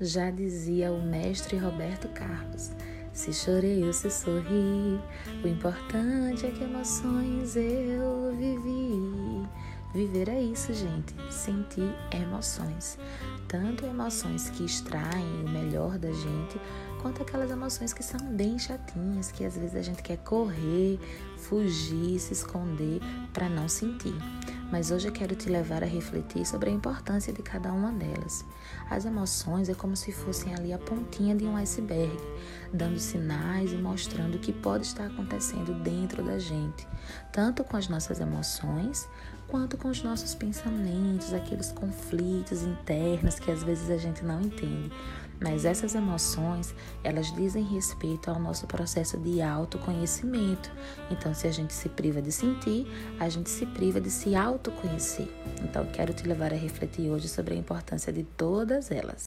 Já dizia o mestre Roberto Carlos: se chorei ou se sorri, o importante é que emoções eu vivi. Viver é isso, gente, sentir emoções. Tanto emoções que extraem o melhor da gente, quanto aquelas emoções que são bem chatinhas, que às vezes a gente quer correr, fugir, se esconder para não sentir mas hoje eu quero te levar a refletir sobre a importância de cada uma delas. As emoções é como se fossem ali a pontinha de um iceberg, dando sinais e mostrando o que pode estar acontecendo dentro da gente, tanto com as nossas emoções quanto com os nossos pensamentos, aqueles conflitos internos que às vezes a gente não entende. Mas essas emoções, elas dizem respeito ao nosso processo de autoconhecimento. Então, se a gente se priva de sentir, a gente se priva de se autoconhecer. Então, quero te levar a refletir hoje sobre a importância de todas elas.